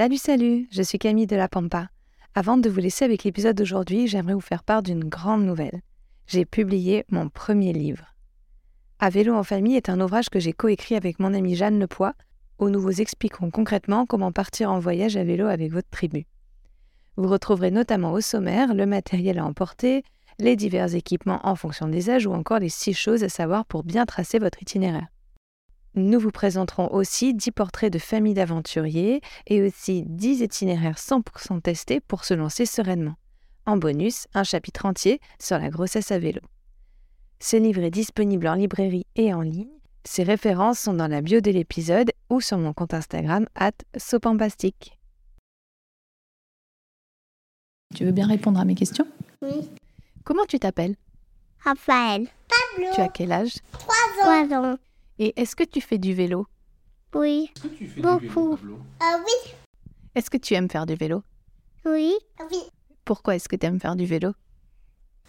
Salut, salut, je suis Camille de la Pampa. Avant de vous laisser avec l'épisode d'aujourd'hui, j'aimerais vous faire part d'une grande nouvelle. J'ai publié mon premier livre. À vélo en famille est un ouvrage que j'ai coécrit avec mon amie Jeanne Lepoix, où nous vous expliquerons concrètement comment partir en voyage à vélo avec votre tribu. Vous retrouverez notamment au sommaire le matériel à emporter, les divers équipements en fonction des âges ou encore les six choses à savoir pour bien tracer votre itinéraire. Nous vous présenterons aussi 10 portraits de familles d'aventuriers et aussi 10 itinéraires 100% testés pour se lancer sereinement. En bonus, un chapitre entier sur la grossesse à vélo. Ce livre est disponible en librairie et en ligne. Ses références sont dans la bio de l'épisode ou sur mon compte Instagram at sopampastique. Tu veux bien répondre à mes questions? Oui. Comment tu t'appelles? Raphaël. Pablo. Tu as quel âge? Trois ans. Trois ans. Et est-ce que tu fais du vélo? Oui. Beaucoup. Ah oui. Est-ce que tu aimes faire du vélo? Oui. Oui. Pourquoi est-ce que tu aimes faire du vélo?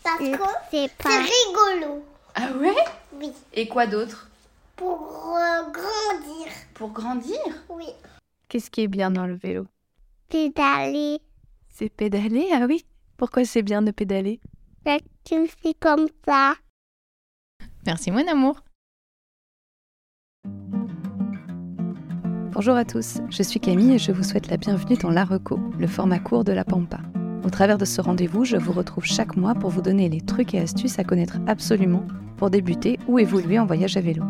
Parce que c'est rigolo. Ah ouais? Oui. Et quoi d'autre? Pour euh, grandir. Pour grandir? Oui. Qu'est-ce qui est bien dans le vélo? Pédaler. C'est pédaler, ah oui Pourquoi c'est bien de pédaler? Parce que c'est comme ça. Merci mon amour Bonjour à tous, je suis Camille et je vous souhaite la bienvenue dans La Reco, le format court de la Pampa. Au travers de ce rendez-vous, je vous retrouve chaque mois pour vous donner les trucs et astuces à connaître absolument pour débuter ou évoluer en voyage à vélo.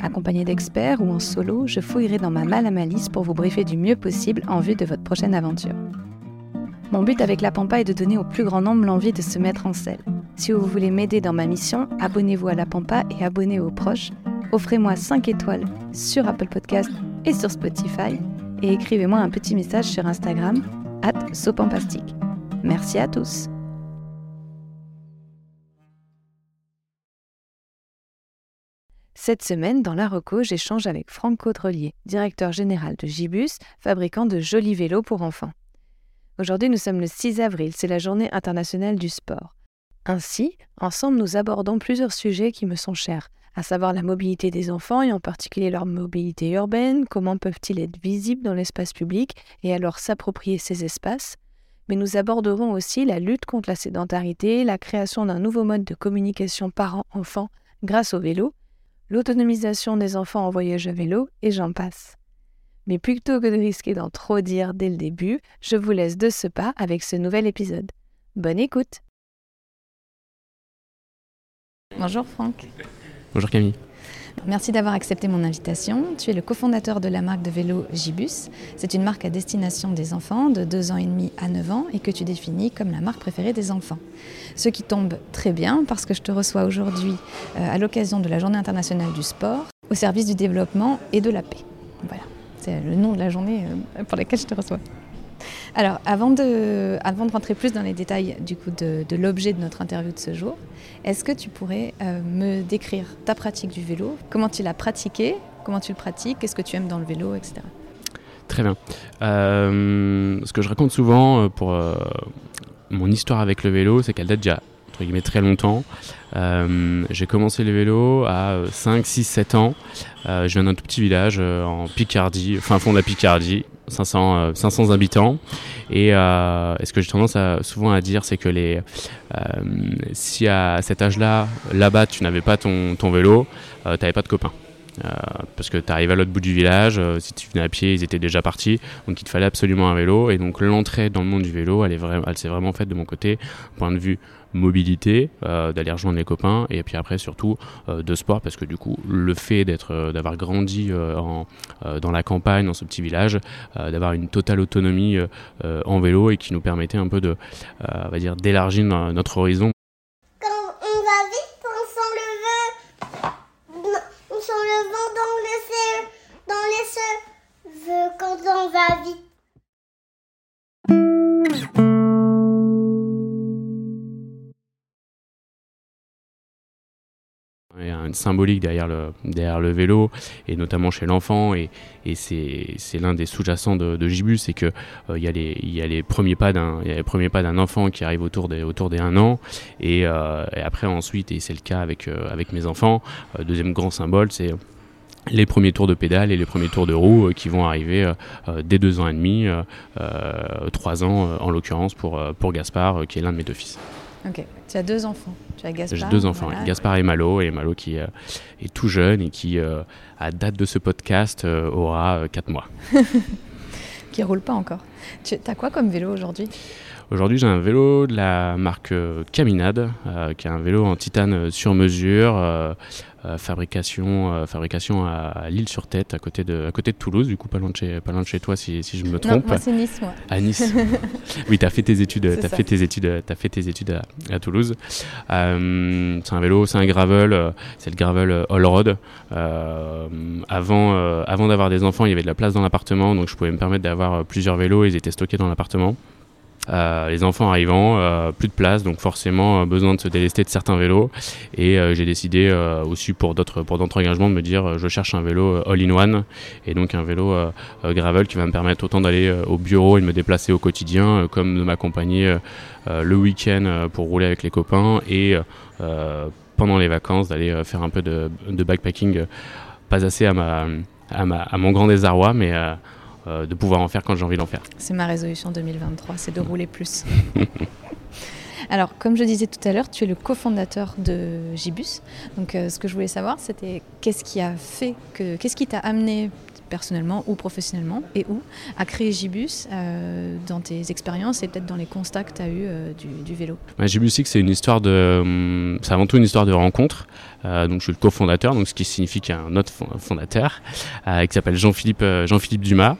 Accompagné d'experts ou en solo, je fouillerai dans ma malle à malice pour vous briefer du mieux possible en vue de votre prochaine aventure. Mon but avec la Pampa est de donner au plus grand nombre l'envie de se mettre en selle. Si vous voulez m'aider dans ma mission, abonnez-vous à la Pampa et abonnez aux proches offrez-moi 5 étoiles sur Apple Podcast et sur Spotify et écrivez-moi un petit message sur Instagram, at sopampastique. Merci à tous. Cette semaine, dans la Reco, j'échange avec Franck Caudrelier, directeur général de Gibus, fabricant de jolis vélos pour enfants. Aujourd'hui, nous sommes le 6 avril, c'est la journée internationale du sport. Ainsi, ensemble, nous abordons plusieurs sujets qui me sont chers, à savoir la mobilité des enfants et en particulier leur mobilité urbaine, comment peuvent-ils être visibles dans l'espace public et alors s'approprier ces espaces. Mais nous aborderons aussi la lutte contre la sédentarité, la création d'un nouveau mode de communication parents-enfants grâce au vélo, l'autonomisation des enfants en voyage à vélo et j'en passe. Mais plutôt que de risquer d'en trop dire dès le début, je vous laisse de ce pas avec ce nouvel épisode. Bonne écoute Bonjour Franck. Bonjour Camille. Merci d'avoir accepté mon invitation. Tu es le cofondateur de la marque de vélo Gibus. C'est une marque à destination des enfants de 2 ans et demi à 9 ans et que tu définis comme la marque préférée des enfants. Ce qui tombe très bien parce que je te reçois aujourd'hui euh, à l'occasion de la Journée internationale du sport au service du développement et de la paix. Voilà, c'est le nom de la journée euh, pour laquelle je te reçois. Alors, avant de, avant de rentrer plus dans les détails du coup de, l'objet de notre interview de ce jour, est-ce que tu pourrais euh, me décrire ta pratique du vélo? Comment tu l'as pratiqué Comment tu le pratiques? Qu'est-ce que tu aimes dans le vélo, etc. Très bien. Euh, ce que je raconte souvent euh, pour mon histoire avec le vélo, c'est qu'elle date déjà très longtemps. j'ai commencé le vélo à 5, 6, 7 ans. je viens d'un tout petit village en Picardie, fin fond de la Picardie, 500, 500 euh, habitants. Et, euh, ce que j'ai tendance souvent à dire, c'est que euh, si à cet âge-là, là-bas, tu n'avais pas ton, vélo, tu n'avais pas de copains. parce que tu arrives à l'autre bout du village, si tu venais à pied, ils étaient déjà partis, donc il te fallait absolument un vélo. Et donc l'entrée dans le monde du vélo, elle s'est vraiment faite de mon côté, point de vue mobilité, euh, d'aller rejoindre les copains, et puis après surtout euh, de sport, parce que du coup le fait d'être, euh, d'avoir grandi en, dans la campagne, dans ce petit village, d'avoir une totale autonomie en vélo et qui nous permettait un peu de, on va dire, d'élargir notre horizon. Symbolique derrière le, vélo, et notamment chez l'enfant, et, c'est l'un des sous-jacents de, de, c'est qu'il euh, y, a les, premiers pas d'un enfant qui arrive autour des, autour des 1 an, et, euh, et après ensuite, et c'est le cas avec, euh, mes enfants, deuxième grand symbole, c'est les premiers tours de pédale et les premiers tours de roue qui vont arriver dès deux ans et demi, trois ans en l'occurrence pour Gaspard qui est l'un de mes deux fils. Ok, tu as deux enfants. Tu as Gaspard. J'ai deux enfants, Gaspard et Malo, et Malo qui est tout jeune et qui, à date de ce podcast, aura quatre mois. qui roule pas encore. Tu as quoi comme vélo aujourd'hui? Aujourd'hui, j'ai un vélo de la marque euh, Caminade, euh, qui est un vélo en titane euh, sur mesure, fabrication, fabrication à, l'île sur Tête, à côté, de, à côté de Toulouse, du coup pas loin de chez, pas loin de chez toi si, si je me trompe. Non, moi c'est Nice, moi. À Nice. oui, tu as fait tes études, as fait tes études, as fait tes études à, Toulouse. c'est un vélo, c'est un gravel, c'est le gravel all road. avant, avant d'avoir des enfants, il y avait de la place dans l'appartement, donc je pouvais me permettre d'avoir plusieurs vélos. Étaient stockés dans l'appartement. Euh, les enfants arrivant, euh, plus de place, donc forcément euh, besoin de se délester de certains vélos. Et j'ai décidé aussi pour d'autres pour d'autres engagements de me dire je cherche un vélo all-in-one et donc un vélo gravel qui va me permettre autant d'aller au bureau et de me déplacer au quotidien, comme de m'accompagner le week-end pour rouler avec les copains et pendant les vacances d'aller faire un peu de, de backpacking, pas assez à ma à, ma, à mon grand désarroi, mais euh, de pouvoir en faire quand j'ai envie d'en faire. C'est ma résolution 2023, c'est de rouler plus. Alors, comme je disais tout à l'heure, tu es le cofondateur de Gibus. Donc, euh, ce que je voulais savoir, c'était qu'est-ce qui a fait que, qu'est-ce qui t'a amené personnellement ou professionnellement et où à créer Gibus euh, dans tes expériences et peut-être dans les constats que tu as eu du, vélo bah, Gibus c'est une histoire de, hum, c'est avant tout une histoire de rencontre. Euh, donc je suis le cofondateur, ce qui signifie qu'il y a un autre fondateur euh, qui s'appelle Jean-Philippe euh, Jean-Philippe Dumas.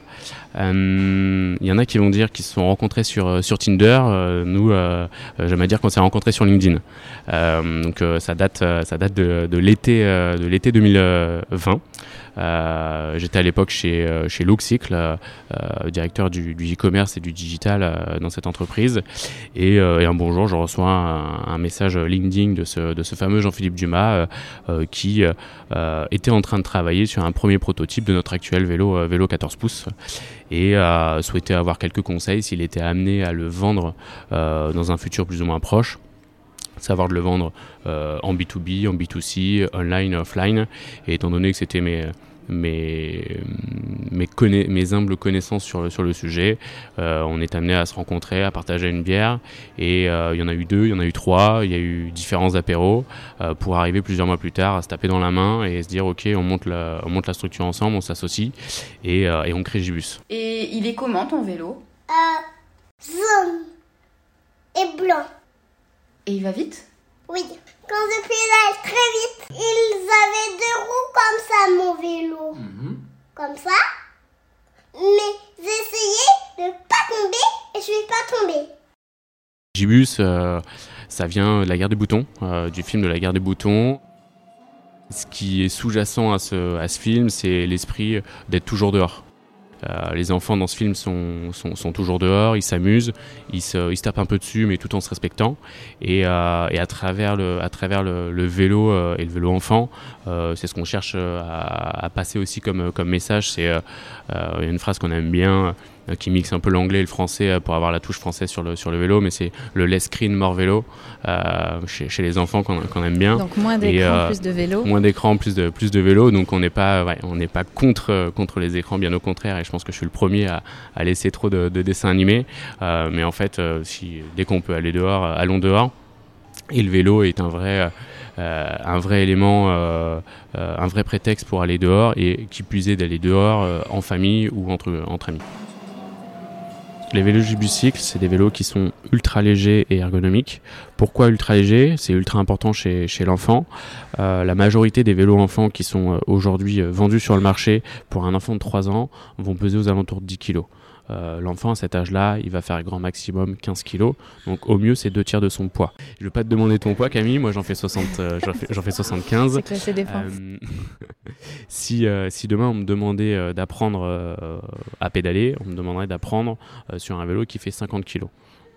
Il y en a qui vont dire qu'ils se sont rencontrés sur, sur Tinder. nous, j'aime à dire qu'on s'est rencontrés sur LinkedIn. donc ça date, ça date de, de l'été de l'été 2020. Euh, j'étais à l'époque chez, euh, chez euh, directeur du, e-commerce et du digital dans cette entreprise. Et, un bonjour, je reçois un, message LinkedIn de ce, de ce fameux Jean-Philippe Dumas qui était en train de travailler sur un premier prototype de notre actuel vélo, vélo 14 pouces et souhaitait avoir quelques conseils s'il était amené à le vendre dans un futur plus ou moins proche savoir de le vendre euh, en B2B, en B2C, online, offline. Et étant donné que c'était mes, mes, mes, mes, humbles connaissances sur, sur le sujet, euh, on est amené à se rencontrer, à partager une bière. Et euh, il y en a eu deux, il y en a eu trois, il y a eu différents apéros pour arriver plusieurs mois plus tard à se taper dans la main et se dire ok, on monte la, on monte la structure ensemble, on s'associe et, et, on crée Gibus. Et il est comment ton vélo? Jaune et blanc. Et il va vite Oui. Quand je pédale très vite, ils avaient deux roues comme ça, mon vélo. Mhm. Comme ça. Mais j'essayais de pas tomber et je suis pas tombée. Gibus, euh, ça vient de la guerre des boutons, euh, du film de la guerre des boutons. Ce qui est sous-jacent à ce, à ce film, c'est l'esprit d'être toujours dehors. Euh, les enfants dans ce film sont, sont, toujours dehors, ils s'amusent, ils se, tapent un peu dessus, mais tout en se respectant. Et, euh, à travers le, à travers le, vélo euh, et le vélo enfant, c'est ce qu'on cherche à, à, passer aussi comme, comme message. C'est une phrase qu'on aime bien qui mixe un peu l'anglais et le français euh, pour avoir la touche française sur le, sur le vélo, mais c'est le less screen, more vélo euh, chez, chez, les enfants qu'on aime bien. Donc moins d'écran, plus de vélo. Moins d'écran, plus de, plus de vélo. Donc on n'est pas, ouais, on n'est pas contre, contre les écrans, bien au contraire. Et je pense que je suis le premier à, à laisser trop de, de dessins animés. mais en fait, si, dès qu'on peut aller dehors, allons dehors. Et le vélo est un vrai, euh, un vrai élément, euh, un vrai prétexte pour aller dehors et qui est d'aller dehors en famille ou entre, entre amis. Les vélos Gibucycle, c'est des vélos qui sont ultra légers et ergonomiques. Pourquoi ultra légers? C'est ultra important chez, chez l'enfant. Euh, la majorité des vélos enfants qui sont euh, aujourd'hui euh, vendus sur le marché pour un enfant de 3 ans vont peser aux alentours de 10 kg. Euh, l'enfant à cet âge-là, il va faire grand maximum 15 kg. Donc au mieux, c'est deux tiers de son poids. Je ne vais pas te demander ton poids, Camille. Moi, j'en fais, 60, euh, j'en fais, 75. C'est classé défense. Euh, si, si demain, on me demandait d'apprendre à pédaler, on me demanderait d'apprendre sur un vélo qui fait 50 kg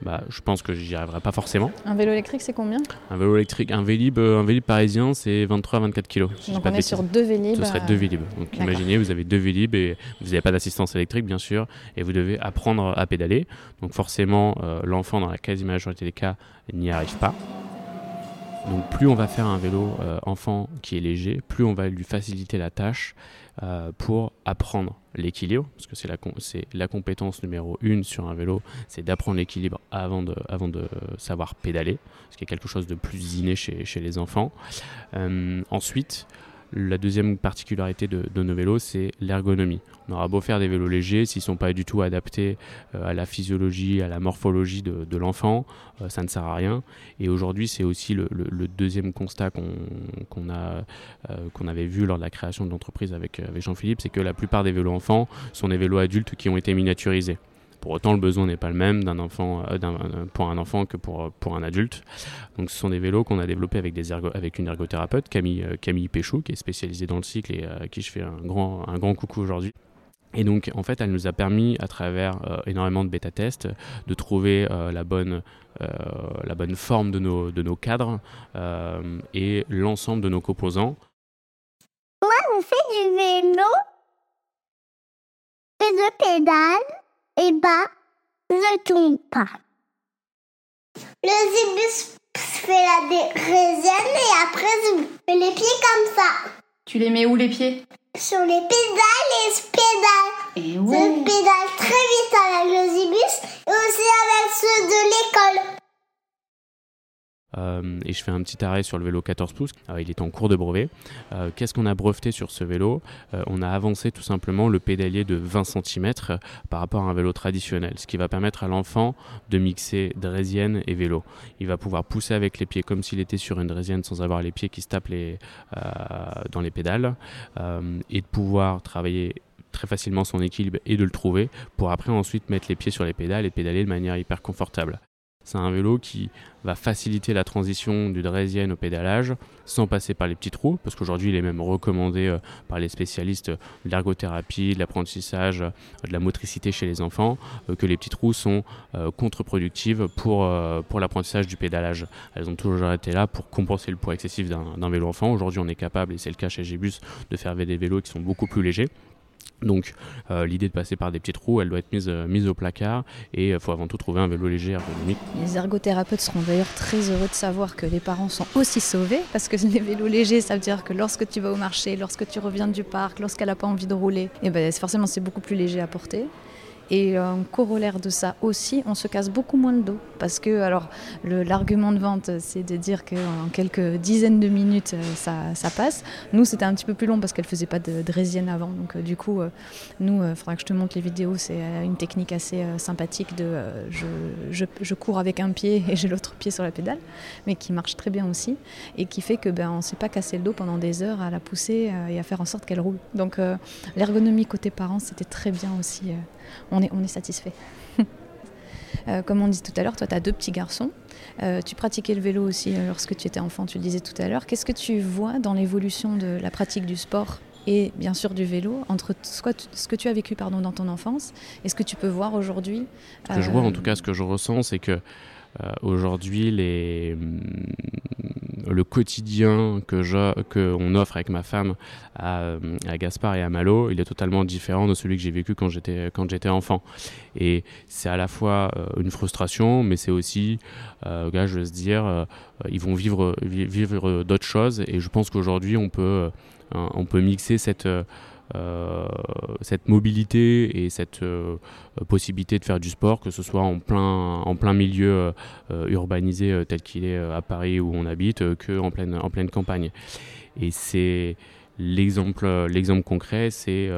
bah, je pense que j'y arriverai pas forcément. Un vélo électrique, c'est combien? Un vélo électrique, un Vélib, euh, un Vélib parisien, c'est 23 24 kg. Donc on est sur deux Vélib. Ce serait deux Vélib. Donc imaginez, vous avez deux Vélib et vous n'avez pas d'assistance électrique, bien sûr, et vous devez apprendre à pédaler. Donc forcément, euh, l'enfant, dans la quasi-majorité des cas, n'y arrive pas. Donc plus on va faire un vélo enfant qui est léger, plus on va lui faciliter la tâche pour apprendre l'équilibre, parce que c'est la, compétence numéro une sur un vélo, c'est d'apprendre l'équilibre avant de, savoir pédaler, ce qui est quelque chose de plus inné chez, chez les enfants. ensuite, la deuxième particularité de, nos vélos, c'est l'ergonomie. On aura beau faire des vélos légers, s'ils ne sont pas du tout adaptés euh, à la physiologie, à la morphologie de, l'enfant, euh, ça ne sert à rien. Et aujourd'hui, c'est aussi le, deuxième constat qu'on euh, qu'on avait vu lors de la création de l'entreprise avec Jean-Philippe, c'est que la plupart des vélos enfants sont des vélos adultes qui ont été miniaturisés. Pour autant, le besoin n'est pas le même d'un enfant, euh, pour un enfant que pour, pour un adulte. Donc, ce sont des vélos qu'on a développés avec, des avec une ergothérapeute, Camille, euh, Camille Péchou, qui est spécialisée dans le cycle et à qui je fais un grand, un grand coucou aujourd'hui. Et donc, en fait, elle nous a permis, à travers euh, énormément de bêta-tests, de trouver la, bonne, la bonne forme de nos, de nos cadres et l'ensemble de nos composants. Moi, on fait du vélo et de pédales? Et bah, ne tombe pas. Le zibus fait la résine et après je mets les pieds comme ça. Tu les mets où les pieds? Sur les pédales et je pédale. Et ouais. Je pédale très vite avec le zibus et aussi avec ceux de l'école. Euh, et je fais un petit arrêt sur le vélo 14 pouces. Euh, il est en cours de brevet. Euh, qu'est-ce qu'on a breveté sur ce vélo? On a avancé tout simplement le pédalier de 20 cm par rapport à un vélo traditionnel, ce qui va permettre à l'enfant de mixer draisienne et vélo. Il va pouvoir pousser avec les pieds comme s'il était sur une draisienne sans avoir les pieds qui se tapent dans les pédales et de pouvoir travailler très facilement son équilibre et de le trouver pour après ensuite mettre les pieds sur les pédales et pédaler de manière hyper confortable. C'est un vélo qui va faciliter la transition du draisienne au pédalage sans passer par les petits trous, parce qu'aujourd'hui il est même recommandé euh, par les spécialistes de l'ergothérapie, de l'apprentissage, euh, de la motricité chez les enfants, euh, que les petits trous sont contre-productives pour, pour l'apprentissage du pédalage. Elles ont toujours été là pour compenser le poids excessif d'un vélo enfant. Aujourd'hui on est capable, et c'est le cas chez Gébus, de faire des vélos qui sont beaucoup plus légers. Donc euh, l'idée de passer par des petits trous, elle doit être mise, euh, mise au placard et il euh, faut avant tout trouver un vélo léger ergonomique. Les ergothérapeutes seront d'ailleurs très heureux de savoir que les parents sont aussi sauvés parce que les vélos légers, ça veut dire que lorsque tu vas au marché, lorsque tu reviens du parc, lorsqu'elle n'a pas envie de rouler, et eh ben, forcément c'est beaucoup plus léger à porter. Et un corollaire de ça aussi, on se casse beaucoup moins le dos. Parce que, alors, l'argument de vente, c'est de dire qu'en quelques dizaines de minutes, euh, ça, passe. Nous, c'était un petit peu plus long parce qu'elle ne faisait pas de, de avant. Donc, euh, du coup, euh, nous, il faudra que je te montre les vidéos. C'est une technique assez sympathique de je, je, cours avec un pied et j'ai l'autre pied sur la pédale, mais qui marche très bien aussi et qui fait que ben, on ne s'est pas cassé le dos pendant des heures à la pousser et à faire en sorte qu'elle roule. Donc, l'ergonomie côté parents, c'était très bien aussi on est, on est satisfait. Euh, comme on dit tout à l'heure, toi, tu as deux petits garçons. Euh, tu pratiquais le vélo aussi euh, lorsque tu étais enfant, tu le disais tout à l'heure. Qu'est-ce que tu vois dans l'évolution de la pratique du sport et bien sûr du vélo entre ce que tu as vécu pardon, dans ton enfance et ce que tu peux voir aujourd'hui Ce que je vois, en tout cas, ce que je ressens, c'est que aujourd'hui, les, le quotidien que qu'on offre avec ma femme à, à, Gaspard et à Malo, il est totalement différent de celui que j'ai vécu quand j'étais, quand j'étais enfant. Et c'est à la fois euh, une frustration, mais c'est aussi, euh, je veux se dire, euh, ils vont vivre, vivre d'autres choses. Et je pense qu'aujourd'hui, on peut, on peut mixer cette euh, cette mobilité et cette euh, possibilité de faire du sport, que ce soit en plein, en plein milieu euh, urbanisé tel qu'il est à Paris où on habite, que en pleine, en pleine campagne. Et c'est l'exemple, l'exemple concret, c'est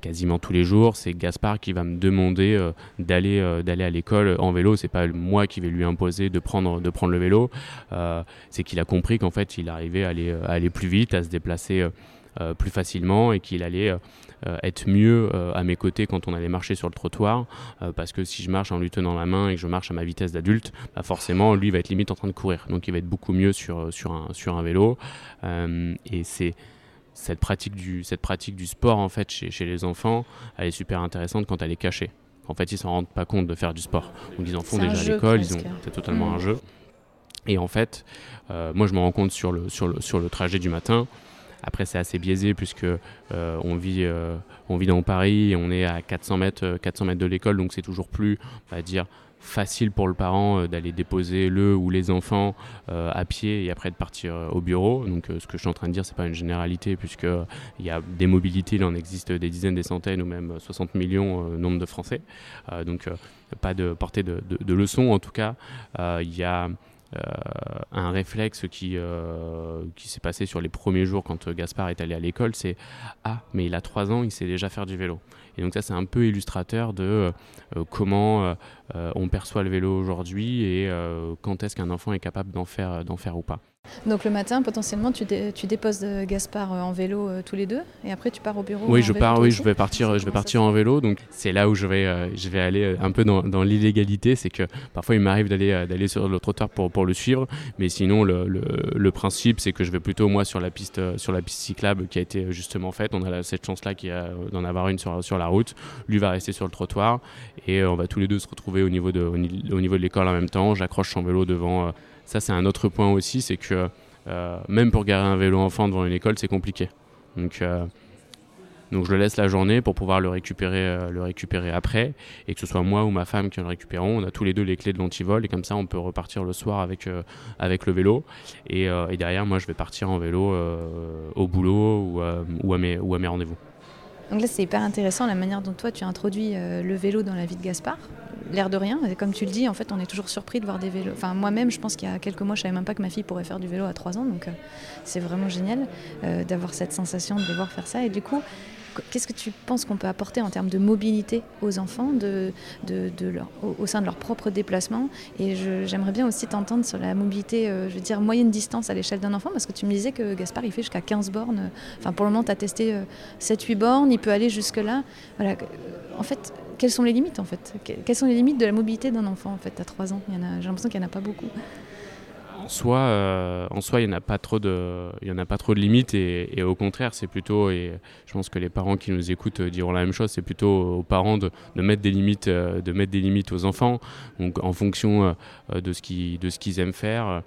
quasiment tous les jours, c'est Gaspard qui va me demander d'aller d'aller à l'école en vélo. C'est pas moi qui vais lui imposer de prendre de prendre le vélo. c'est qu'il a compris qu'en fait, il arrivait à aller, à aller plus vite, à se déplacer euh, plus facilement et qu'il allait euh, euh, être mieux à mes côtés quand on allait marcher sur le trottoir parce que si je marche en lui tenant la main et que je marche à ma vitesse d'adulte, bah forcément lui va être limite en train de courir. Donc il va être beaucoup mieux sur, sur, un, sur un vélo. et c'est cette pratique, du, cette pratique du sport en fait chez, chez, les enfants, elle est super intéressante quand elle est cachée. En fait, ils s'en rendent pas compte de faire du sport. Donc ils en font déjà à l'école, ils ont c'est totalement un mm. jeu. Et en fait, moi je me rends compte sur le, sur le, sur le trajet du matin, Après, c'est assez biaisé puisque on, vit, on vit dans Paris on est à 400 mètres, 400 mètres de l'école, donc c'est toujours plus, on va dire, facile pour le parent euh, d'aller déposer le ou les enfants euh, à pied et après de partir euh, au bureau. Donc ce que je suis en train de dire, c'est pas une généralité puisque il y a des mobilités, il en existe des dizaines, des centaines ou même 60 millions nombre de Français. donc pas de portée de, de, leçons en tout cas. Il y a un réflexe qui, qui s'est passé sur les premiers jours quand Gaspard est allé à l'école, c'est Ah, mais il a 3 ans, il sait déjà faire du vélo. Et donc ça, c'est un peu illustrateur de comment on perçoit le vélo aujourd'hui et quand est-ce qu'un enfant est capable d'en faire, d'en faire ou pas. Donc le matin, potentiellement, tu, tu déposes euh, Gaspard euh, en vélo euh, tous les deux, et après tu pars au bureau. Oui, je pars. Oui, je vais partir. Je vais partir en vélo. Donc c'est là où je vais, je vais aller un peu dans, dans l'illégalité, c'est que parfois il m'arrive d'aller d'aller sur le trottoir pour, pour le suivre, mais sinon le, le, le principe c'est que je vais plutôt moi sur la piste sur la piste cyclable qui a été justement faite. On a cette chance là d'en avoir une sur, sur la route. Lui va rester sur le trottoir et on va tous les deux se retrouver au niveau de au niveau de l'école en même temps. J'accroche son vélo devant ça, c'est un autre point aussi, c'est que euh, même pour garer un vélo enfant devant une école, c'est compliqué. Donc, euh, donc je le laisse la journée pour pouvoir le récupérer, euh, le récupérer après, et que ce soit moi ou ma femme qui le récupérons. On a tous les deux les clés de l'antivol, et comme ça, on peut repartir le soir avec, avec le vélo. Et, et, derrière, moi, je vais partir en vélo au boulot ou, ou à mes, ou à mes rendez-vous. Donc là, c'est hyper intéressant la manière dont toi, tu as introduit le vélo dans la vie de Gaspard l'air de rien. Et comme tu le dis, en fait, on est toujours surpris de voir des vélos. Enfin, moi-même, je pense qu'il y a quelques mois, je savais même pas que ma fille pourrait faire du vélo à 3 ans. Donc, euh, c'est vraiment génial euh, d'avoir cette sensation de les voir faire ça. Et du coup, Qu'est-ce que tu penses qu'on peut apporter en termes de mobilité aux enfants au, sein de leur propre déplacement? Et j'aimerais bien aussi t'entendre sur la mobilité, euh, je veux dire, moyenne distance à l'échelle d'un enfant, parce que tu me disais que Gaspard, il fait jusqu'à 15 bornes. Enfin, pour le moment, tu as testé 7-8 euh, bornes, il peut aller jusque-là. Voilà. En fait, quelles sont les limites, en fait? Quelles sont les limites de la mobilité d'un enfant, en fait, à 3 ans? J'ai l'impression qu'il n'y en a pas beaucoup en soi, euh, en soi, il n'y en a pas trop de, il y en a pas trop de limites et, au contraire, c'est plutôt, et je pense que les parents qui nous écoutent diront la même chose, c'est plutôt aux parents de, mettre des limites, euh, de mettre des limites aux enfants, donc en fonction euh, de ce qu'ils, de ce qu'ils aiment faire.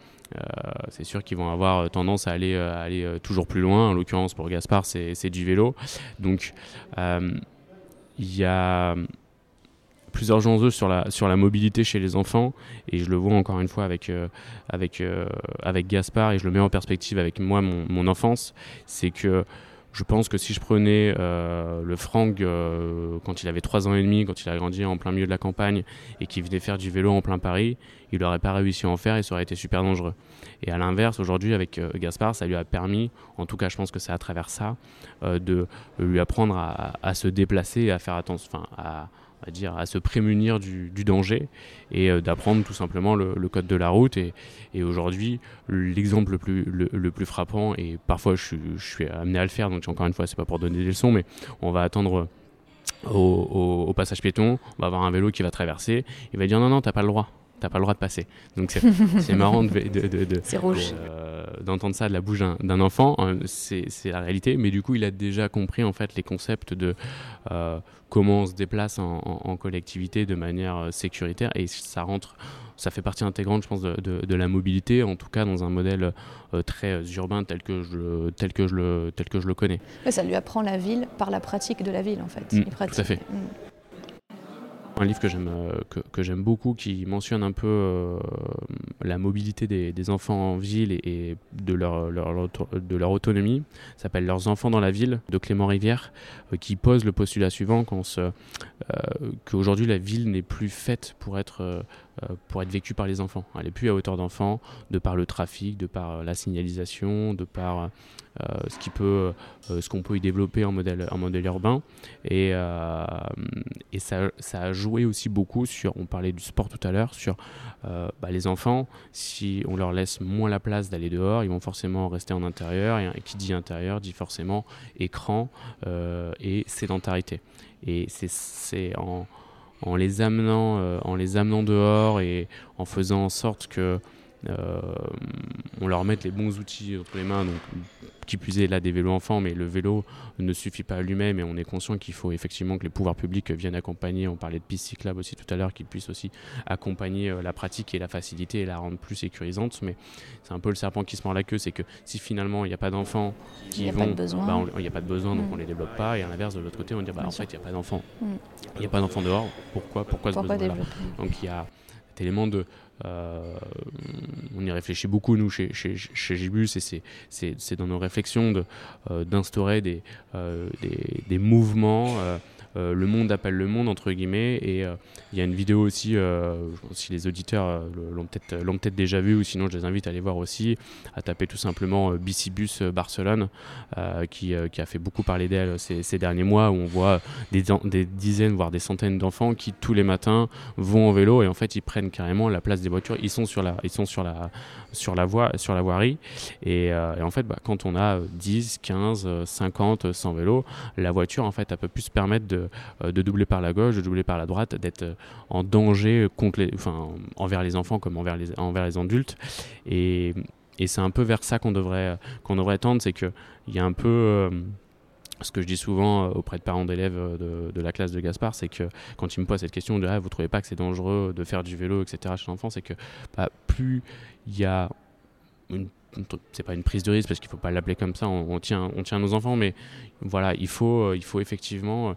c'est sûr qu'ils vont avoir tendance à aller, aller toujours plus loin. En l'occurrence, pour Gaspard, c'est du vélo. Donc, il y a plusieurs enjeux sur la, sur la mobilité chez les enfants et je le vois encore une fois avec, euh, avec, euh, avec Gaspard et je le mets en perspective avec moi, mon, mon enfance, c'est que je pense que si je prenais euh, le Franck quand il avait 3 ans et demi, quand il a grandi en plein milieu de la campagne et qu'il venait faire du vélo en plein Paris, il n'aurait pas réussi à en faire et ça aurait été super dangereux. Et à l'inverse, aujourd'hui avec Gaspard, ça lui a permis, en tout cas je pense que c'est à travers ça, de lui apprendre à, se déplacer à faire attention, enfin à dire, à se prémunir du, danger et euh, d'apprendre tout simplement le, code de la route. Et, aujourd'hui, l'exemple le plus, le, plus frappant, et parfois je, suis amené à le faire, donc encore une fois, c'est pas pour donner des leçons, mais on va attendre au, passage piéton, on va avoir un vélo qui va traverser, il va dire non, non, t'as pas le droit t'as pas le droit de passer. Donc c'est marrant de, euh, d'entendre ça de la bouche d'un enfant. Hein, c'est la réalité, mais du coup il a déjà compris en fait les concepts de euh, comment on se déplace en, collectivité de manière euh, sécuritaire et ça rentre. Ça fait partie intégrante, je pense, de, la mobilité, en tout cas dans un modèle très urbain tel que je, tel que je, le, tel que je le connais. ça lui apprend la ville par la pratique de la ville, en fait. Mmh, tout à fait. Mmh un livre que j'aime euh, que, j'aime beaucoup qui mentionne un peu euh, la mobilité des, enfants en ville et, de leur, de leur autonomie s'appelle Leurs enfants dans la ville de Clément Rivière euh, qui pose le postulat suivant qu'aujourd'hui la ville n'est plus faite pour être pour être vécue par les enfants. Elle n'est plus à hauteur d'enfants, de par le trafic, de par la signalisation, de par ce qui peut, euh, ce qu'on peut y développer en modèle, en modèle urbain. Et, euh, et ça, ça, a joué aussi beaucoup sur, on parlait du sport tout à l'heure, sur bah, les enfants, si on leur laisse moins la place d'aller dehors, ils vont forcément rester en intérieur. Et, qui dit intérieur dit forcément écran et sédentarité. Et c'est en, en, les amenant, en les amenant dehors et en faisant en sorte que on leur met les bons outils entre les mains. Qui plus est là des vélos enfants, mais le vélo ne suffit pas à lui-même et on est conscient qu'il faut effectivement que les pouvoirs publics viennent accompagner. On parlait de pistes cyclables aussi tout à l'heure, qu'ils puissent aussi accompagner la pratique et la facilité et la rendre plus sécurisante. Mais c'est un peu le serpent qui se mord la queue, c'est que si finalement il n'y a pas d'enfants qui vont, bah, il n'y a pas de besoin, donc mm. on les développe pas. Et à l'inverse de l'autre côté, on dit bah en fait il n'y a pas d'enfants, mm. il n'y a pas d'enfants dehors. Pourquoi, pourquoi, ce besoin-là? Donc il y a cet élément de euh, on y réfléchit beaucoup, nous, chez, chez, chez Gibus, et c'est dans nos réflexions euh, d'instaurer des, euh, des, des, mouvements euh, le monde appelle le monde entre guillemets et euh, il y a une vidéo aussi euh, si les auditeurs l'ont peut-être l'ont peut-être déjà vu ou sinon je les invite à aller voir aussi à taper tout simplement Bicibus Barcelone qui, qui, a fait beaucoup parler d'elle ces, derniers mois où on voit des, des dizaines voire des centaines d'enfants qui tous les matins vont en vélo et en fait ils prennent carrément la place des voitures. Ils sont sur la ils sont sur la sur la voie sur la voirie. Et, en fait bah, quand on a 10 15 50 100 vélos la voiture en fait elle peut plus se permettre de euh, de doubler par la gauche, de doubler par la droite, d'être euh, en danger contre enfin, envers les enfants comme envers les, envers les adultes. Et, et c'est un peu vers ça qu'on devrait, qu'on devrait tendre, c'est qu'il y a un peu euh, ce que je dis souvent auprès de parents d'élèves de, la classe de Gaspard, c'est que quand ils me posent cette question de ah, vous trouvez pas que c'est dangereux de faire du vélo, etc. chez l'enfant, c'est que bah, plus il y a une c'est pas une prise de risque parce qu'il faut pas l'appeler comme ça, on, tient, on tient nos enfants, mais voilà, il faut, il faut effectivement euh,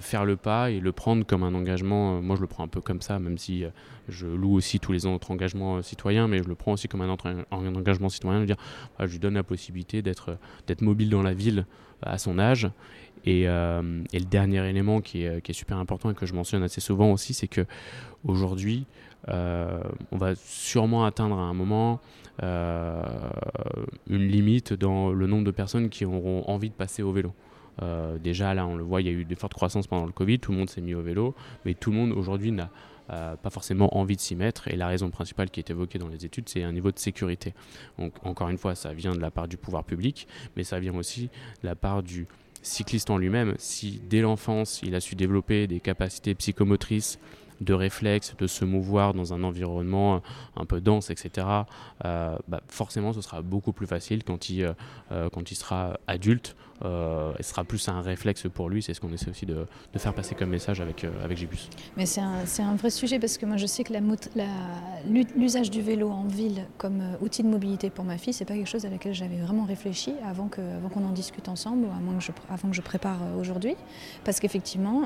faire le pas et le prendre comme un engagement. Euh, moi, je le prends un peu comme ça, même si euh, je loue aussi tous les autres engagements citoyens, mais je le prends aussi comme un, autre, engagement citoyen, je lui donne la possibilité d'être mobile dans la ville à son âge. Et, le dernier élément qui est, qui est, super important et que je mentionne assez souvent aussi, c'est que aujourd'hui, on va sûrement atteindre à un moment une limite dans le nombre de personnes qui auront envie de passer au vélo. Euh, déjà, là, on le voit, il y a eu des fortes croissances pendant le Covid, tout le monde s'est mis au vélo, mais tout le monde aujourd'hui n'a euh, pas forcément envie de s'y mettre. Et la raison principale qui est évoquée dans les études, c'est un niveau de sécurité. Donc, encore une fois, ça vient de la part du pouvoir public, mais ça vient aussi de la part du cycliste en lui-même. Si dès l'enfance, il a su développer des capacités psychomotrices, de réflexes, de se mouvoir dans un environnement un peu dense, etc., euh, bah forcément ce sera beaucoup plus facile quand il, quand il sera adulte euh, ce sera plus un réflexe pour lui. C'est ce qu'on essaie aussi de, faire passer comme message avec, euh, avec. Mais c'est un, vrai sujet parce que moi je sais que l'usage du vélo en ville comme euh, outil de mobilité pour ma fille, c'est pas quelque chose à laquelle j'avais vraiment réfléchi avant qu'on en discute ensemble ou avant que je prépare aujourd'hui. Parce qu'effectivement,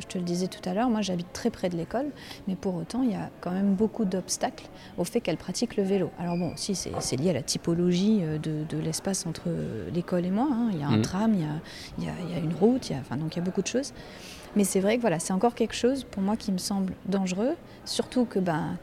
je te le disais tout à l'heure, moi j'habite très près de l'école, mais pour autant il y a quand même beaucoup d'obstacles au fait qu'elle pratique le vélo. Alors bon, si c'est lié à la typologie de, de l'espace entre l'école et moi, hein. il y a un mm. tram, il y a, une route, il y a, enfin, donc il y a beaucoup de choses. Mais c'est vrai que voilà, c'est encore quelque chose pour moi qui me semble dangereux, surtout que ben,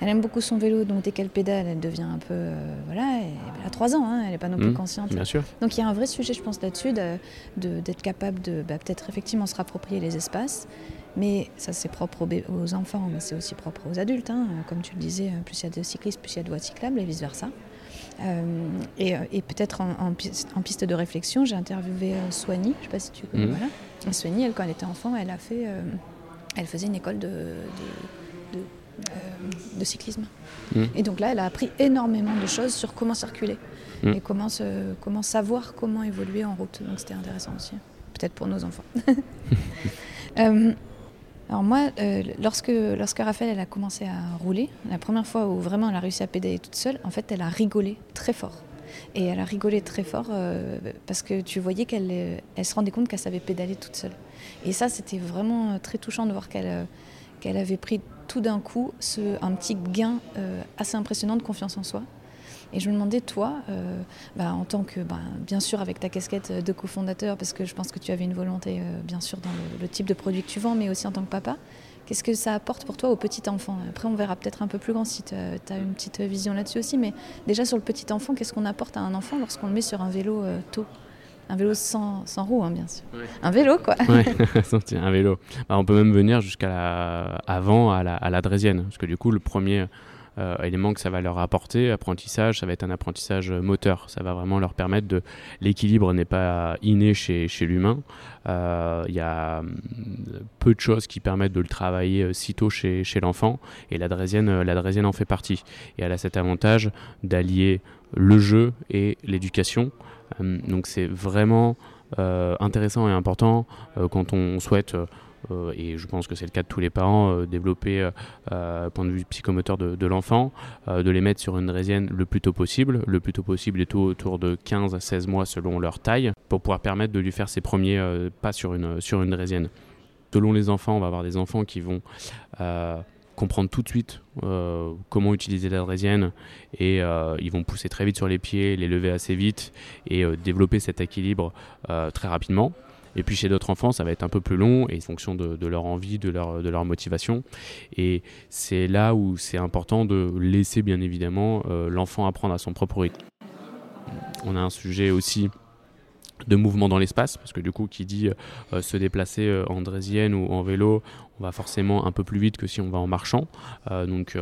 elle aime beaucoup son vélo, donc dès qu'elle pédale, elle devient un peu. Euh, voilà, elle, a 3 ans, hein, elle n'est pas non plus mm. consciente. Bien sûr. Donc il y a un vrai sujet, je pense, là-dessus, d'être capable de bah, peut-être effectivement se rapproprier les espaces. Mais ça, c'est propre aux, enfants, mais c'est aussi propre aux adultes. Hein. Comme tu le disais, plus il y a de cyclistes, plus il y a de voies cyclables et vice-versa. Euh, euh, et, peut-être en, piste de réflexion, j'ai interviewé euh, Soigny, je ne sais pas si tu connais. Voilà. Soigny, elle, quand elle était enfant, elle, a fait, elle faisait une école de, de, cyclisme. Mhm. Et donc là, elle a appris énormément de choses sur comment circuler mhm. et comment, se, comment savoir comment évoluer en route. Donc c'était intéressant aussi, peut-être pour nos enfants. Alors moi, euh, lorsque, lorsque Raphaël elle a commencé à rouler, la première fois où vraiment elle a réussi à pédaler toute seule, en fait, elle a rigolé très fort. Et elle a rigolé très fort euh, parce que tu voyais qu'elle elle se rendait compte qu'elle savait pédaler toute seule. Et ça, c'était vraiment euh, très touchant de voir qu'elle qu'elle avait pris tout d'un coup ce, un petit gain assez impressionnant de confiance en soi. Et je me demandais, toi, euh, bah, en tant que, bah, bien sûr, avec ta casquette de cofondateur, parce que je pense que tu avais une volonté, euh, bien sûr, dans le, type de produit que tu vends, mais aussi en tant que papa, qu'est-ce que ça apporte pour toi au petit enfant? Après, on verra peut-être un peu plus grand si tu as, une petite vision là-dessus aussi, mais déjà sur le petit enfant, qu'est-ce qu'on apporte à un enfant lorsqu'on le met sur un vélo euh, tôt? Un vélo sans, sans roue, hein, bien sûr. Un vélo, quoi. Oui, un vélo. Bah, on peut même venir jusqu'à avant à la, à la Drésienne, parce que du coup, le premier, élément que ça va leur apporter. Apprentissage, ça va être un apprentissage moteur. Ça va vraiment leur permettre de. L'équilibre n'est pas inné chez, chez l'humain. Il y a hum, peu de choses qui permettent de le travailler sitôt chez, chez l'enfant. Et la drésienne en fait partie. Et elle a cet avantage d'allier le jeu et l'éducation. Donc c'est vraiment euh, intéressant et important euh, quand on souhaite euh, et je pense que c'est le cas de tous les parents, développer point de vue psychomoteur de, l'enfant, de les mettre sur une draisienne le plus tôt possible, le plus tôt possible et tout autour de 15 à 16 mois selon leur taille, pour pouvoir permettre de lui faire ses premiers pas sur une, sur une draisienne. Selon les enfants, on va avoir des enfants qui vont comprendre tout de suite euh, comment utiliser la draisienne et euh, ils vont pousser très vite sur les pieds, les lever assez vite et euh, développer cet équilibre très rapidement. Et puis chez d'autres enfants, ça va être un peu plus long et en fonction de, leur envie, de leur, de leur motivation. Et c'est là où c'est important de laisser bien évidemment l'enfant apprendre à son propre rythme. On a un sujet aussi de mouvement dans l'espace, parce que du coup, qui dit euh, se déplacer euh, en draisienne ou en vélo, on va forcément un peu plus vite que si on va en marchant. Euh, donc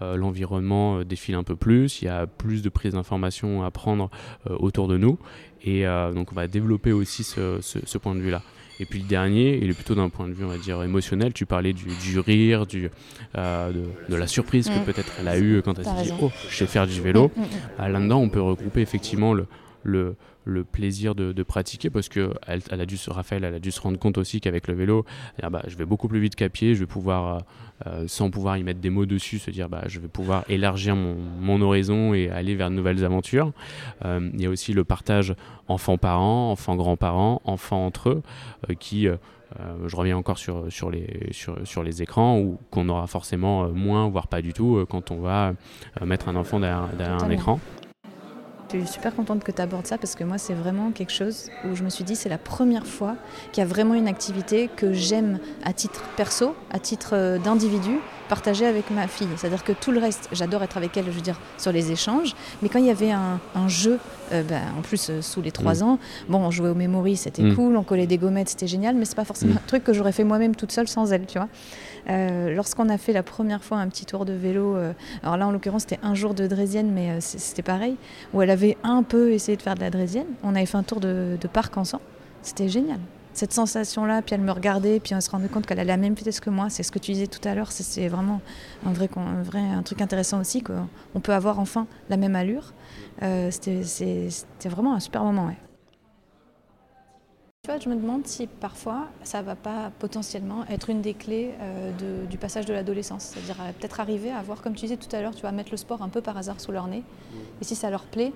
l'environnement défile un peu plus, il y a plus de prise d'informations à prendre autour de nous, et donc on va développer aussi ce, point de vue-là. Et puis le dernier, il est plutôt d'un point de vue, on va dire, émotionnel. Tu parlais du, rire, du, de, la surprise que mm. peut-être elle a eue quand elle s'est dit Oh, je sais faire du vélo. Mm, mm, Là-dedans, on peut regrouper effectivement le, le, le plaisir de, pratiquer parce que elle, a dû se, Raphaël, elle a dû se rendre compte aussi qu'avec le vélo, bah, je vais beaucoup plus vite qu'à pied, je vais pouvoir, euh, euh, sans pouvoir y mettre des mots dessus, se dire bah, je vais pouvoir élargir mon, mon horizon et aller vers de nouvelles aventures. Euh, il y a aussi le partage enfants-parents, enfants-grands-parents, enfants entre eux, qui je reviens encore sur, sur, les, sur, sur les écrans, ou qu'on aura forcément moins, voire pas du tout, quand on va mettre un enfant derrière, derrière un écran. Je suis super contente que tu abordes ça parce que moi, c'est vraiment quelque chose où je me suis dit, c'est la première fois qu'il y a vraiment une activité que j'aime à titre perso, à titre euh, d'individu, partager avec ma fille. C'est-à-dire que tout le reste, j'adore être avec elle, je veux dire, sur les échanges. Mais quand il y avait un, jeu, euh, ben, en plus euh, sous les trois mm. ans, bon, on jouait au memory, c'était mm. cool, on collait des gommettes, c'était génial, mais c'est pas forcément mm. un truc que j'aurais fait moi-même toute seule sans elle, tu vois. Euh, lorsqu'on a fait la première fois un petit tour de vélo, alors là en l'occurrence c'était un jour de Drésienne, mais c'était pareil, où elle avait un peu essayé de faire de la Drésienne. On avait fait un tour de parc ensemble. C'était génial cette sensation-là, puis elle me regardait, puis on se rendait compte qu'elle a la même vitesse que moi. C'est ce que tu disais tout à l'heure, c'est vraiment un vrai, un vrai un truc intéressant aussi, qu'on peut avoir enfin la même allure. Euh, C'était vraiment un super moment. Ouais. Tu vois, je me demande si parfois ça va pas potentiellement être une des clés euh, du passage de l'adolescence. C'est-à-dire euh, peut-être arriver à avoir, comme tu disais tout à l'heure, tu vas mettre le sport un peu par hasard sous leur nez. Et si ça leur plaît,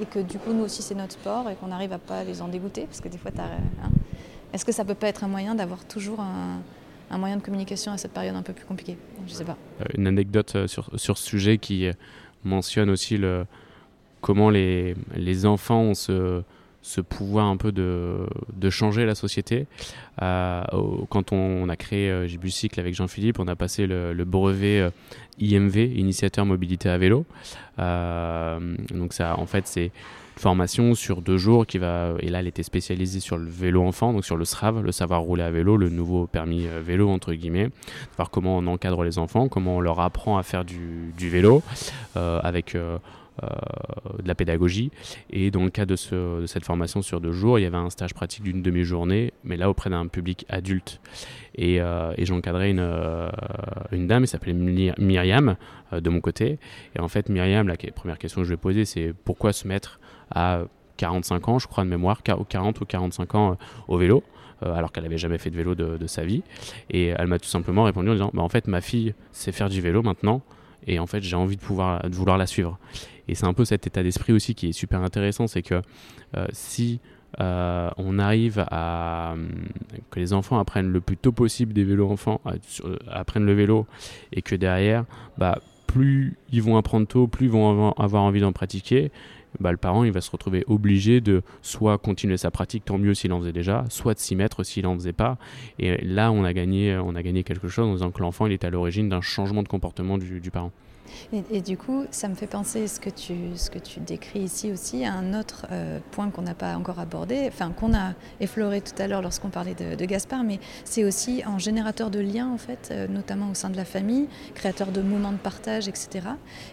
et que du coup nous aussi c'est notre sport et qu'on n'arrive à pas les en dégoûter, parce que des fois tu as. Hein, est-ce que ça peut pas être un moyen d'avoir toujours un, moyen de communication à cette période un peu plus compliquée? Je sais pas. Euh, une anecdote euh, sur, sur ce sujet qui euh, mentionne aussi le, comment les, les enfants ont ce, ce pouvoir un peu de, de changer la société. quand on, a créé Gibucycle avec Jean-Philippe, on a passé le, brevet IMV, Initiateur Mobilité à Vélo. donc ça, en fait, c'est formation sur deux jours qui va et là elle était spécialisée sur le vélo enfant donc sur le SRAV le savoir rouler à vélo le nouveau permis euh, vélo entre guillemets voir comment on encadre les enfants comment on leur apprend à faire du, vélo euh, avec euh, de la pédagogie. Et dans le cadre de, cette formation sur deux jours, il y avait un stage pratique d'une demi-journée, mais là auprès d'un public adulte. Et, et j'encadrais une, une dame, elle s'appelait Myriam, de mon côté. Et en fait, Myriam, la première question que je vais poser, c'est pourquoi se mettre à 45 ans, je crois de mémoire, 40 ou 45 ans euh, au vélo. Euh, alors qu'elle n'avait jamais fait de vélo de, sa vie. Et elle m'a tout simplement répondu en disant bah, En fait, ma fille sait faire du vélo maintenant, et en fait, j'ai envie de, pouvoir, de vouloir la suivre. Et c'est un peu cet état d'esprit aussi qui est super intéressant c'est que euh, si on arrive à que les enfants apprennent le plus tôt possible des vélos enfants, apprennent le vélo, et que derrière, bah, plus ils vont apprendre tôt, plus ils vont avoir envie d'en pratiquer, bah, le parent il va se retrouver obligé de soit continuer sa pratique, tant mieux s'il en faisait déjà, soit de s'y mettre s'il en faisait pas. Et là, on a gagné, on a gagné quelque chose en disant que l'enfant est à l'origine d'un changement de comportement du, parent. Et, du coup, ça me fait penser ce que tu, ce que tu décris ici aussi à un autre euh, point qu'on n'a pas encore abordé, enfin qu'on a effleuré tout à l'heure lorsqu'on parlait de, Gaspard, mais c'est aussi un générateur de liens en fait, euh, notamment au sein de la famille, créateur de moments de partage, etc.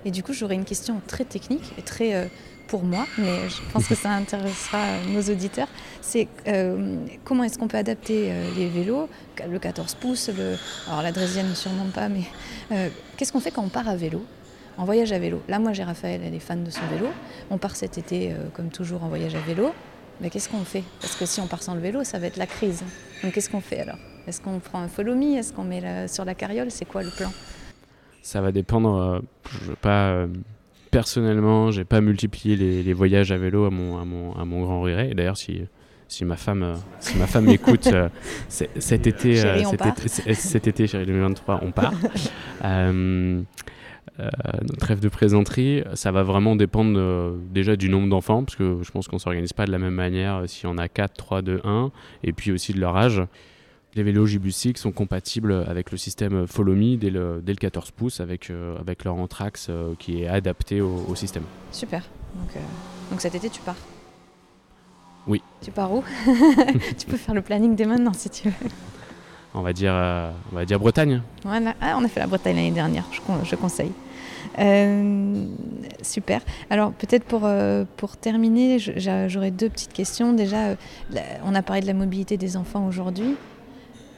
Et du coup, j'aurais une question très technique et très euh, pour moi, mais je pense que ça intéressera nos auditeurs, c'est euh, comment est-ce qu'on peut adapter euh, les vélos, le 14 pouces, le, alors la Drésienne sûrement pas, mais euh, qu'est-ce qu'on fait quand on part à vélo en voyage à vélo? Là, moi, j'ai Raphaël, elle est fan de son vélo. On part cet été, comme toujours, en voyage à vélo. Mais qu'est-ce qu'on fait? Parce que si on part sans le vélo, ça va être la crise. Donc, qu'est-ce qu'on fait alors? Est-ce qu'on prend un follow me Est-ce qu'on met sur la carriole? C'est quoi le plan? Ça va dépendre. je ne veux pas personnellement, j'ai pas multiplié les, voyages à vélo à mon, à mon, à mon grand regret. D'ailleurs, si, si ma femme, euh, si ma femme m'écoute, euh, cet été, euh, cet, été, chérie 2023, on part. notre rêve de présenterie, ça va vraiment dépendre déjà du nombre d'enfants, parce que je pense qu'on s'organise pas de la même manière si on a 4, 3, 2, 1, et puis aussi de leur âge. Les vélos J-Bus sont compatibles avec le système Follow Me dès le, dès le 14 pouces avec, euh, avec leur Anthrax euh, qui est adapté au, système. Super. Donc, euh, donc, cet été, tu pars Oui. Tu pars où? Tu peux faire le planning dès maintenant si tu veux. On va dire, on va dire Bretagne. Voilà. Ah, on a fait la Bretagne l'année dernière, je, je conseille. super. Alors peut-être pour, pour terminer, j'aurais deux petites questions. Déjà, on a parlé de la mobilité des enfants aujourd'hui.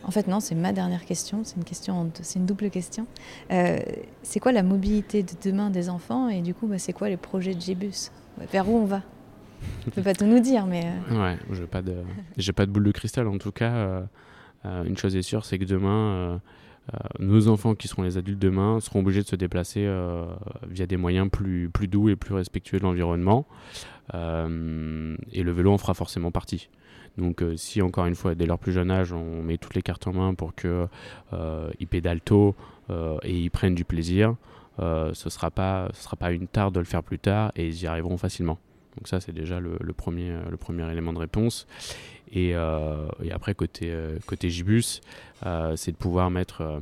En fait, non, c'est ma dernière question. C'est une question, une double question. Euh, c'est quoi la mobilité de demain des enfants et du coup, bah, c'est quoi les projets de Gibus Vers où on va? Je peux pas tout nous dire, mais. Euh, ouais, je n'ai pas de, j'ai pas de boule de cristal. En tout cas, euh, une chose est sûre, c'est que demain. nos enfants qui seront les adultes demain seront obligés de se déplacer via des moyens plus, plus doux et plus respectueux de l'environnement. et le vélo en fera forcément partie. Donc euh, si encore une fois, dès leur plus jeune âge, on met toutes les cartes en main pour qu'ils euh, pédalent tôt euh, et ils prennent du plaisir, ce ne sera, pas, sera pas une tare de le faire plus tard et ils y arriveront facilement. Donc ça, c'est déjà le, premier, le premier élément de réponse. Et, après, côté, côté Gibus, c'est de pouvoir mettre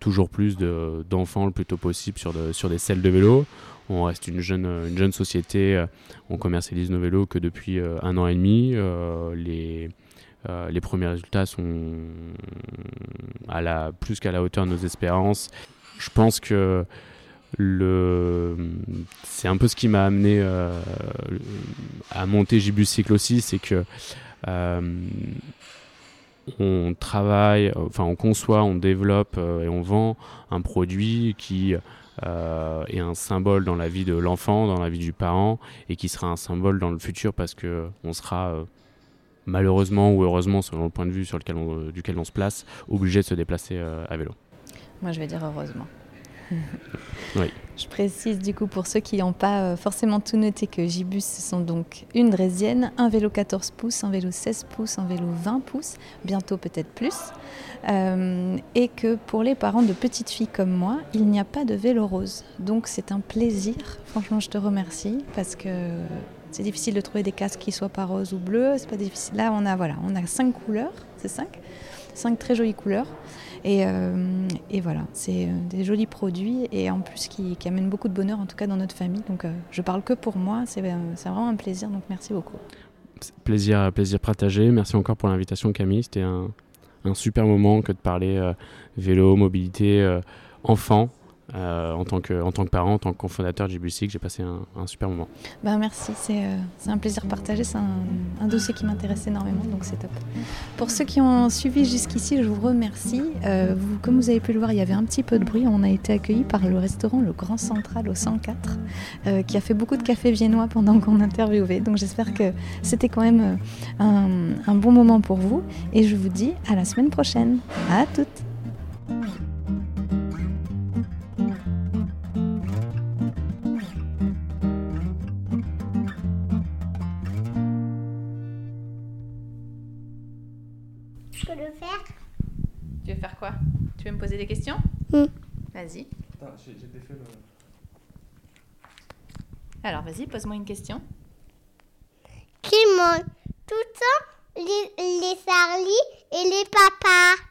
toujours plus d'enfants le plus tôt possible sur, sur des selles de vélo. On reste une jeune, une jeune société. Euh, on commercialise nos vélos que depuis euh, un an et demi. Euh, les, premiers résultats sont à la, plus qu'à la hauteur de nos espérances. Je pense que c'est un peu ce qui m'a amené à monter Gibus Cycle aussi, c'est que on travaille, enfin on conçoit, on développe et on vend un produit qui euh, et un symbole dans la vie de l'enfant, dans la vie du parent, et qui sera un symbole dans le futur parce que on sera euh, malheureusement ou heureusement, selon le point de vue sur lequel on, duquel on se place, obligé de se déplacer euh, à vélo. Moi, je vais dire heureusement. oui. Je précise du coup pour ceux qui n'ont pas euh, forcément tout noté que Gibus, ce sont donc une drésienne, un vélo 14 pouces, un vélo 16 pouces, un vélo 20 pouces, bientôt peut-être plus. Euh, et que pour les parents de petites filles comme moi, il n'y a pas de vélo rose. Donc c'est un plaisir. Franchement, je te remercie parce que c'est difficile de trouver des casques qui soient pas roses ou bleus. C'est pas difficile. Là, on a voilà, on a cinq couleurs, c'est cinq, cinq très jolies couleurs. Euh, et, voilà, c'est euh, des jolis produits et en plus qui, amènent beaucoup de bonheur, en tout cas dans notre famille. Donc euh, je parle que pour moi, c'est vraiment un plaisir, donc merci beaucoup. Plaisir, plaisir partagé. Merci encore pour l'invitation Camille. C'était un, super moment que de parler vélo, mobilité, enfant. Euh, en, tant que, parent, en tant que cofondateur de JBC, j'ai passé un, super moment. Ben merci, euh, c'est un plaisir partagé, c'est un, dossier qui m'intéresse énormément, donc c'est top. Pour ceux qui ont suivi jusqu'ici, je vous remercie. Euh, comme vous avez pu le voir, il y avait un petit peu de bruit. On a été accueillis par le restaurant Le Grand Central au 104, qui a fait beaucoup de café viennois pendant qu'on interviewait. Donc j'espère que c'était quand même un bon moment pour vous. Et je vous dis à la semaine prochaine. À toutes! Poser des questions? Mm. Vas-y. j'ai défait le. Alors vas-y, pose-moi une question. Qui mange tout le temps les, les Charlie et les papas?